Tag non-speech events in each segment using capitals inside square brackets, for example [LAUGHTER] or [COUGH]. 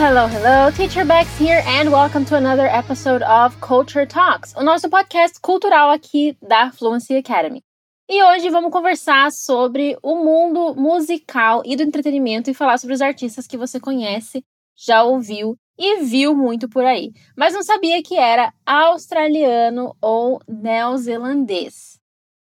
hello, hello. Teacher Bex here and welcome to another episode of Culture Talks, o nosso podcast cultural aqui da Fluency Academy. E hoje vamos conversar sobre o mundo musical e do entretenimento e falar sobre os artistas que você conhece, já ouviu e viu muito por aí, mas não sabia que era australiano ou neozelandês.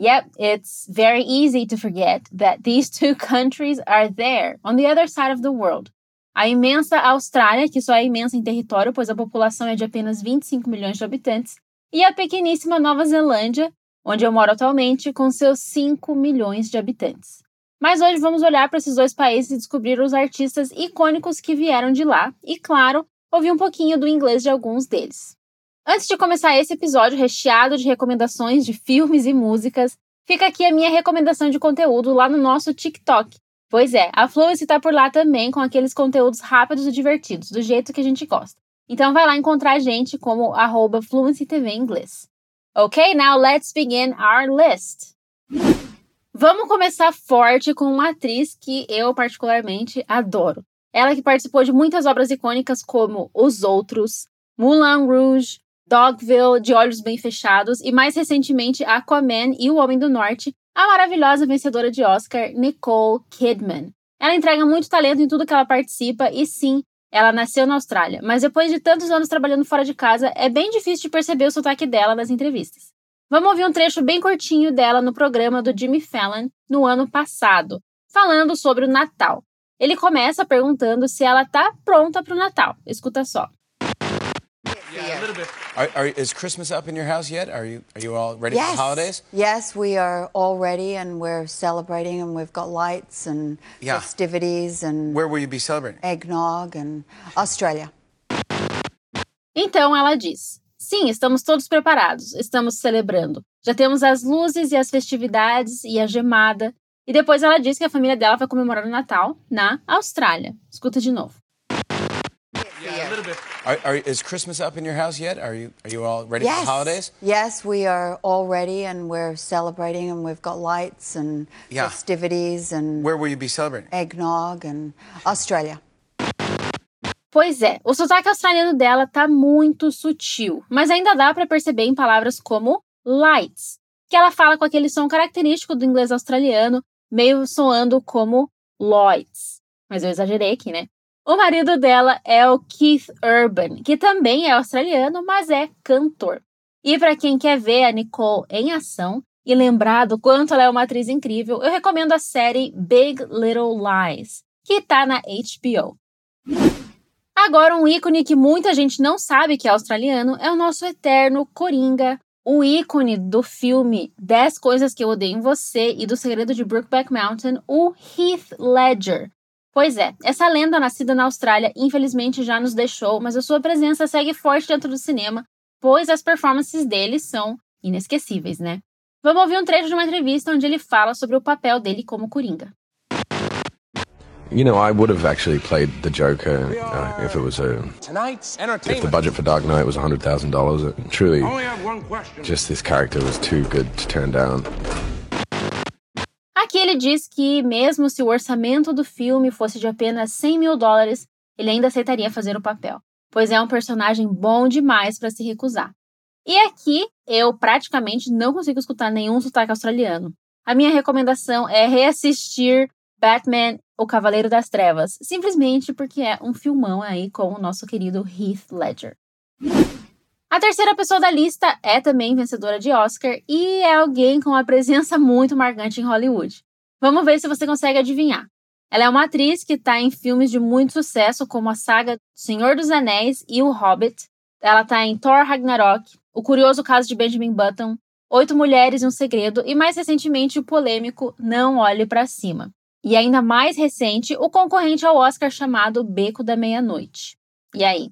Yep, it's very easy to forget that these two countries are there, on the other side of the world. A imensa Austrália, que só é imensa em território, pois a população é de apenas 25 milhões de habitantes, e a pequeníssima Nova Zelândia, onde eu moro atualmente, com seus 5 milhões de habitantes. Mas hoje vamos olhar para esses dois países e descobrir os artistas icônicos que vieram de lá e, claro, ouvir um pouquinho do inglês de alguns deles. Antes de começar esse episódio recheado de recomendações de filmes e músicas, fica aqui a minha recomendação de conteúdo lá no nosso TikTok, Pois é, a Fluency está por lá também com aqueles conteúdos rápidos e divertidos, do jeito que a gente gosta. Então vai lá encontrar a gente como arroba Fluency TV em inglês. Ok, now let's begin our list. Vamos começar forte com uma atriz que eu particularmente adoro. Ela que participou de muitas obras icônicas como Os Outros, Moulin Rouge, Dogville, De Olhos Bem Fechados e mais recentemente Aquaman e O Homem do Norte, a maravilhosa vencedora de Oscar, Nicole Kidman. Ela entrega muito talento em tudo que ela participa e sim, ela nasceu na Austrália, mas depois de tantos anos trabalhando fora de casa, é bem difícil de perceber o sotaque dela nas entrevistas. Vamos ouvir um trecho bem curtinho dela no programa do Jimmy Fallon no ano passado, falando sobre o Natal. Ele começa perguntando se ela tá pronta para o Natal. Escuta só. Yeah, a little bit. Are, are, is Christmas up in your house yet? Are you are you all ready yes. for the holidays? Yes, we are all ready and we're celebrating and we've got lights and Yeah. festivities and Where will you be celebrating? eggnog and Australia. Então ela diz: Sim, estamos todos preparados, estamos celebrando. Já temos as luzes e as festividades e a gemada. E depois ela diz que a família dela vai comemorar o Natal na Austrália. Escuta de novo. Yeah, a little bit. Are, are, is Christmas up in your house yet? Are you are you all ready yes. for the holidays? Yes, we are all ready and we're celebrating and we've got lights and Yeah. festivities and Where will you be celebrating? eggnog and Australia. Pois é, o sotaque australiano dela tá muito sutil, mas ainda dá para perceber em palavras como lights, que ela fala com aquele som característico do inglês australiano, meio soando como Lloyds. Mas eu exagerei aqui, né? O marido dela é o Keith Urban, que também é australiano, mas é cantor. E para quem quer ver a Nicole em ação e lembrar do quanto ela é uma atriz incrível, eu recomendo a série Big Little Lies, que tá na HBO. Agora, um ícone que muita gente não sabe que é australiano é o nosso eterno Coringa, o ícone do filme 10 Coisas que Eu Odeio em Você e do Segredo de Brookback Mountain, o Heath Ledger. Pois é, essa lenda nascida na Austrália infelizmente já nos deixou, mas a sua presença segue forte dentro do cinema, pois as performances dele são inesquecíveis, né? Vamos ouvir um trecho de uma entrevista onde ele fala sobre o papel dele como Coringa. You know, I would have actually played the Joker uh, if it was a Tonight's if the budget for Dark Knight was hundred thousand dollars. Truly, I only have one question. just this character was too good to turn down. Ele diz que, mesmo se o orçamento do filme fosse de apenas 100 mil dólares, ele ainda aceitaria fazer o papel, pois é um personagem bom demais para se recusar. E aqui eu praticamente não consigo escutar nenhum sotaque australiano. A minha recomendação é reassistir Batman, o Cavaleiro das Trevas, simplesmente porque é um filmão aí com o nosso querido Heath Ledger. A terceira pessoa da lista é também vencedora de Oscar e é alguém com uma presença muito marcante em Hollywood. Vamos ver se você consegue adivinhar. Ela é uma atriz que está em filmes de muito sucesso, como a saga Senhor dos Anéis e O Hobbit. Ela está em Thor Ragnarok, O Curioso Caso de Benjamin Button, Oito Mulheres e um Segredo e, mais recentemente, o polêmico Não Olhe para Cima. E ainda mais recente, o concorrente ao Oscar chamado Beco da Meia-Noite. E aí?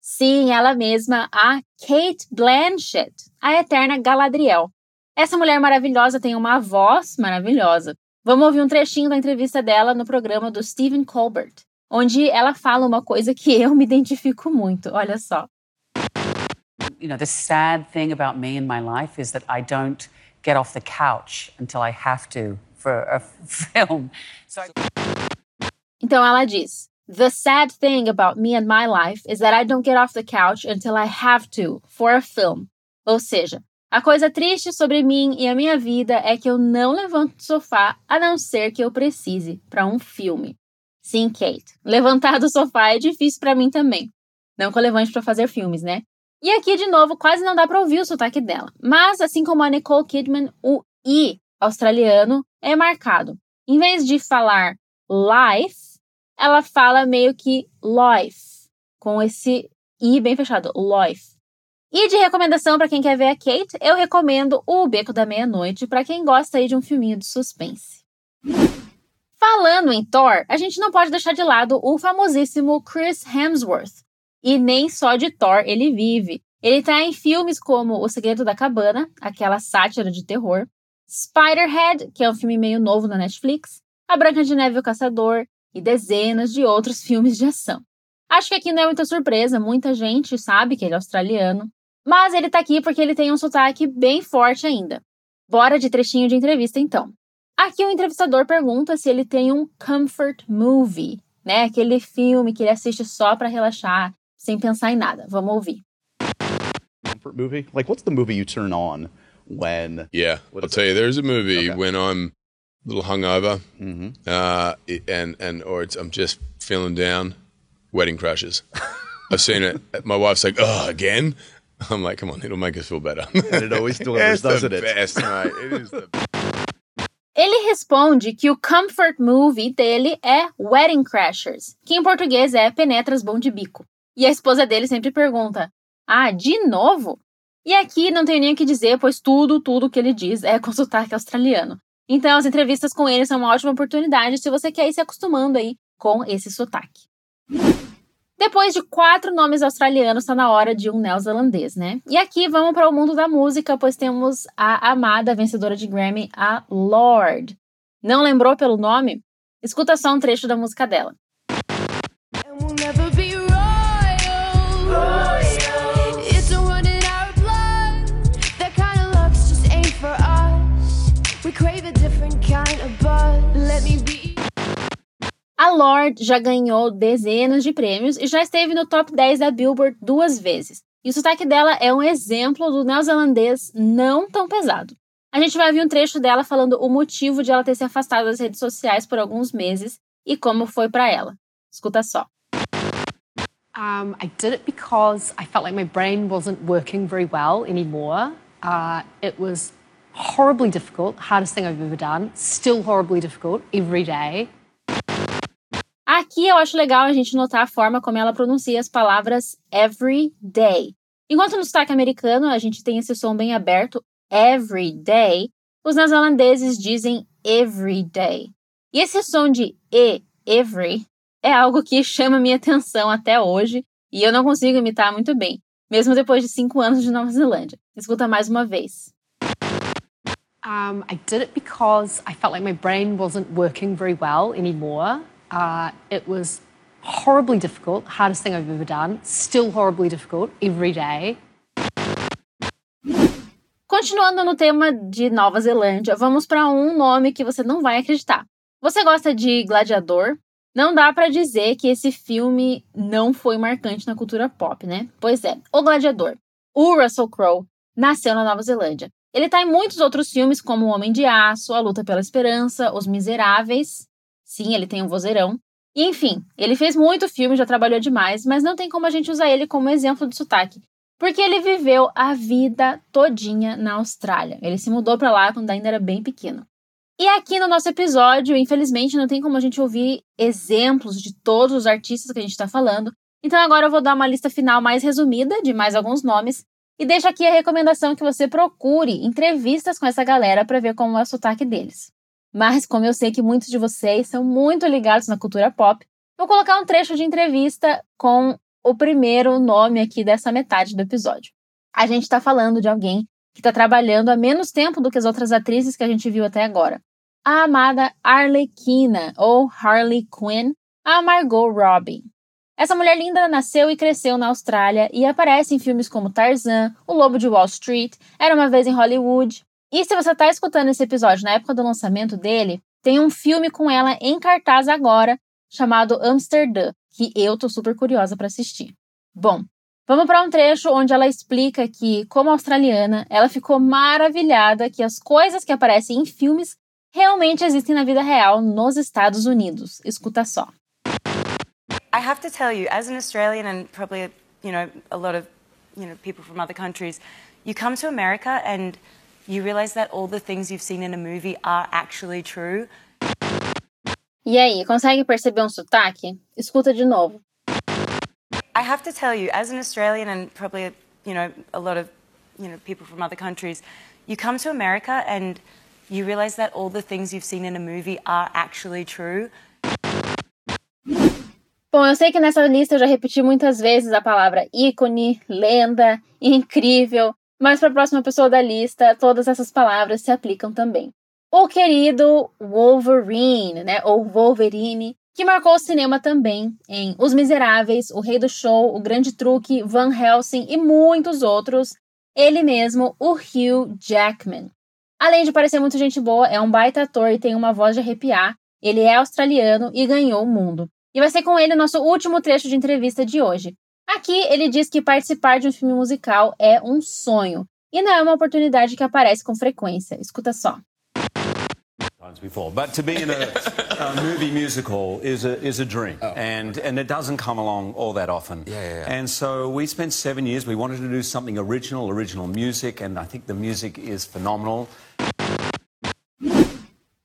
Sim, ela mesma, a Kate Blanchett, a eterna Galadriel. Essa mulher maravilhosa tem uma voz maravilhosa. Vamos ouvir um trechinho da entrevista dela no programa do Stephen Colbert, onde ela fala uma coisa que [LAUGHS] eu me identifico muito. Olha só. you know, the sad thing about me in my life is that I don't get off the couch until I have to for a [LAUGHS] film. So I- Então ela diz: The sad thing about me and my life is that I don't get off the couch until I have to for a film. Ou seja, a coisa triste sobre mim e a minha vida é que eu não levanto do sofá a não ser que eu precise para um filme. Sim, Kate. Levantar do sofá é difícil para mim também. Não que eu levante para fazer filmes, né? E aqui, de novo, quase não dá para ouvir o sotaque dela. Mas, assim como a Nicole Kidman, o I australiano é marcado. Em vez de falar life, ela fala meio que life, com esse I bem fechado, life. E de recomendação para quem quer ver a Kate, eu recomendo O Beco da Meia-Noite para quem gosta aí de um filminho de suspense. Falando em Thor, a gente não pode deixar de lado o famosíssimo Chris Hemsworth. E nem só de Thor ele vive. Ele está em filmes como O Segredo da Cabana, aquela sátira de terror, Spiderhead, que é um filme meio novo na Netflix, A Branca de Neve e o Caçador e dezenas de outros filmes de ação. Acho que aqui não é muita surpresa, muita gente sabe que ele é australiano, mas ele tá aqui porque ele tem um sotaque bem forte ainda. Bora de trechinho de entrevista então. Aqui o entrevistador pergunta se ele tem um comfort movie, né? Aquele filme que ele assiste só para relaxar, sem pensar em nada. Vamos ouvir. Comfort movie? Like what's the movie you turn on when Yeah, I'll tell you there's a movie okay. when I'm a little hungover mm-hmm. uh, and and or I'm just feeling down, Wedding Crashes. I've seen it. My wife's like, "Oh, again?" I'm like, come on, it'll make us feel better. [LAUGHS] And it always delivers, doesn't it? Best, mate. It is the Ele responde que o comfort movie dele é Wedding Crashers, que em português é Penetras Bom de Bico. E a esposa dele sempre pergunta: Ah, de novo? E aqui não tenho nem o que dizer, pois tudo, tudo que ele diz é com [LAUGHS] sotaque australiano. Então, as entrevistas com ele são uma ótima oportunidade se você quer ir se acostumando aí com esse sotaque. Depois de quatro nomes australianos, está na hora de um neozelandês, né? E aqui vamos para o mundo da música, pois temos a amada vencedora de Grammy, a Lorde. Não lembrou pelo nome? Escuta só um trecho da música dela. Lorde já ganhou dezenas de prêmios e já esteve no top 10 da Billboard duas vezes. E o sotaque dela é um exemplo do neozelandês não tão pesado. A gente vai ver um trecho dela falando o motivo de ela ter se afastado das redes sociais por alguns meses e como foi para ela. Escuta só. Um, I did it because I felt like my brain wasn't working very well anymore. Uh, it was horribly difficult, hardest thing I've ever done, still horribly difficult every day. Aqui eu acho legal a gente notar a forma como ela pronuncia as palavras every day. Enquanto no sotaque americano a gente tem esse som bem aberto, every day, os neozelandeses dizem every day. E esse som de e, every, é algo que [LAUGHS] chama minha atenção até hoje e eu não consigo imitar muito bem, mesmo depois de cinco anos de Nova Zelândia. Escuta mais uma vez. Um, I did it because I felt like my brain wasn't working very well anymore. Uh, it was horribly difficult, hardest thing I've ever done, still horribly difficult every day. Continuando no tema de Nova Zelândia, vamos para um nome que você não vai acreditar. Você gosta de Gladiador? Não dá para dizer que esse filme não foi marcante na cultura pop, né? Pois é, O Gladiador. O Russell Crowe nasceu na Nova Zelândia. Ele está em muitos outros filmes, como O Homem de Aço, A Luta pela Esperança, Os Miseráveis Sim, ele tem um vozeirão. E, enfim, ele fez muito filme, já trabalhou demais, mas não tem como a gente usar ele como exemplo de sotaque. Porque ele viveu a vida todinha na Austrália. Ele se mudou para lá quando ainda era bem pequeno. E aqui no nosso episódio, infelizmente, não tem como a gente ouvir exemplos de todos os artistas que a gente está falando. Então agora eu vou dar uma lista final mais resumida de mais alguns nomes e deixo aqui a recomendação que você procure entrevistas com essa galera para ver como é o sotaque deles. Mas, como eu sei que muitos de vocês são muito ligados na cultura pop, vou colocar um trecho de entrevista com o primeiro nome aqui dessa metade do episódio. A gente está falando de alguém que está trabalhando há menos tempo do que as outras atrizes que a gente viu até agora. A amada Arlequina, ou Harley Quinn, a Margot Robbie. Essa mulher linda nasceu e cresceu na Austrália e aparece em filmes como Tarzan, O Lobo de Wall Street, Era uma Vez em Hollywood, e se você está escutando esse episódio na época do lançamento dele, tem um filme com ela em cartaz agora, chamado Amsterdã, que eu tô super curiosa para assistir. Bom, vamos para um trecho onde ela explica que, como australiana, ela ficou maravilhada que as coisas que aparecem em filmes realmente existem na vida real nos Estados Unidos. Escuta só. I have to tell you, as an Australian and probably, you know, a lot of, you know, people from other countries, you come to America and you realize that all the things you've seen in a movie are actually true. E aí, consegue perceber um sotaque? Escuta de novo. I have to tell you, as an Australian and probably, you know, a lot of, you know, people from other countries, you come to America and you realize that all the things you've seen in a movie are actually true. Bom, eu sei que nessa lista eu já repeti muitas vezes a palavra ícone, lenda, incrível, mas para a próxima pessoa da lista, todas essas palavras se aplicam também. O querido Wolverine, né, ou Wolverine, que marcou o cinema também em Os Miseráveis, O Rei do Show, O Grande Truque, Van Helsing e muitos outros. Ele mesmo, o Hugh Jackman. Além de parecer muito gente boa, é um baita ator e tem uma voz de arrepiar. Ele é australiano e ganhou o mundo. E vai ser com ele o nosso último trecho de entrevista de hoje. Aqui ele diz que participar de um filme musical é um sonho e não é uma oportunidade que aparece com frequência. Escuta só. before, but to be in a, a [LAUGHS] movie musical is a is a dream, oh. and and it doesn't come along all that often. Yeah, yeah, yeah. And so we spent seven years. We wanted to do something original, original music, and I think the music is phenomenal.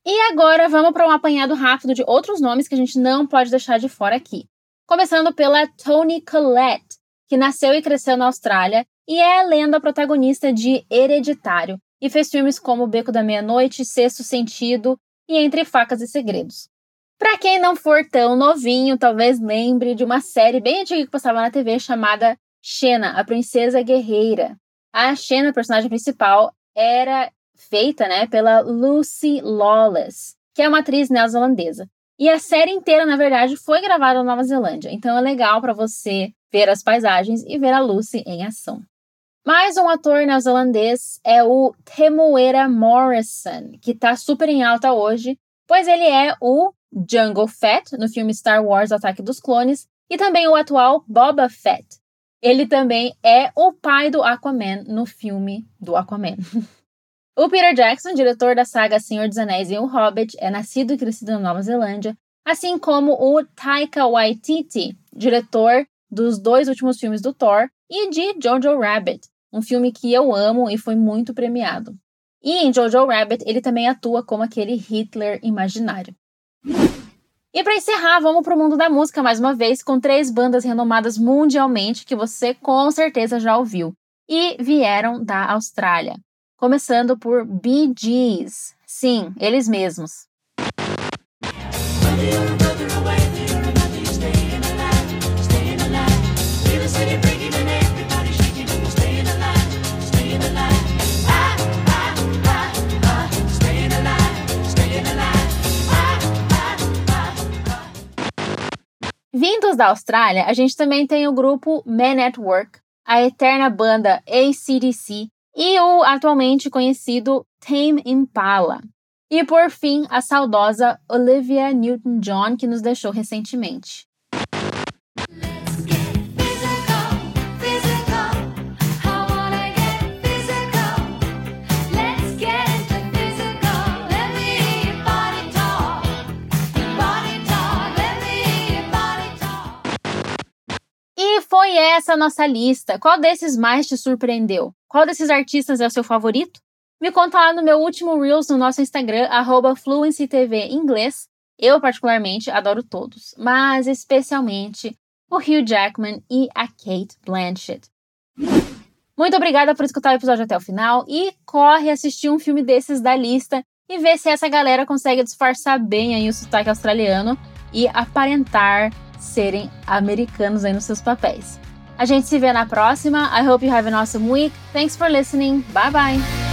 E agora vamos para um apanhado rápido de outros nomes que a gente não pode deixar de fora aqui. Começando pela Toni Collette, que nasceu e cresceu na Austrália e é a lenda protagonista de Hereditário e fez filmes como Beco da Meia-Noite, Sexto Sentido e Entre Facas e Segredos. Para quem não for tão novinho, talvez lembre de uma série bem antiga que passava na TV chamada Xena, a Princesa Guerreira. A Xena, personagem principal, era feita né, pela Lucy Lawless, que é uma atriz neozelandesa. E a série inteira, na verdade, foi gravada na Nova Zelândia, então é legal para você ver as paisagens e ver a Lucy em ação. Mais um ator neozelandês é o Temuera Morrison, que está super em alta hoje, pois ele é o Jungle Fett no filme Star Wars Ataque dos Clones e também o atual Boba Fett. Ele também é o pai do Aquaman no filme do Aquaman. [LAUGHS] O Peter Jackson, diretor da saga Senhor dos Anéis e O Hobbit, é nascido e crescido na Nova Zelândia, assim como o Taika Waititi, diretor dos dois últimos filmes do Thor e de Jojo Rabbit, um filme que eu amo e foi muito premiado. E em Jojo Rabbit ele também atua como aquele Hitler imaginário. E para encerrar, vamos para o mundo da música mais uma vez com três bandas renomadas mundialmente que você com certeza já ouviu e vieram da Austrália começando por Bee Gees. Sim, eles mesmos. Vindos da Austrália, a gente também tem o grupo Men at Work, a eterna banda ACDC e o atualmente conhecido Tame Impala. E por fim, a saudosa Olivia Newton-John, que nos deixou recentemente. E foi essa a nossa lista. Qual desses mais te surpreendeu? Qual desses artistas é o seu favorito? Me conta lá no meu último Reels no nosso Instagram, FluencyTV inglês. Eu, particularmente, adoro todos, mas especialmente o Hugh Jackman e a Kate Blanchett. Muito obrigada por escutar o episódio até o final e corre assistir um filme desses da lista e ver se essa galera consegue disfarçar bem aí o sotaque australiano e aparentar serem americanos aí nos seus papéis. A gente se vê na próxima. I hope you have an awesome week. Thanks for listening. Bye bye.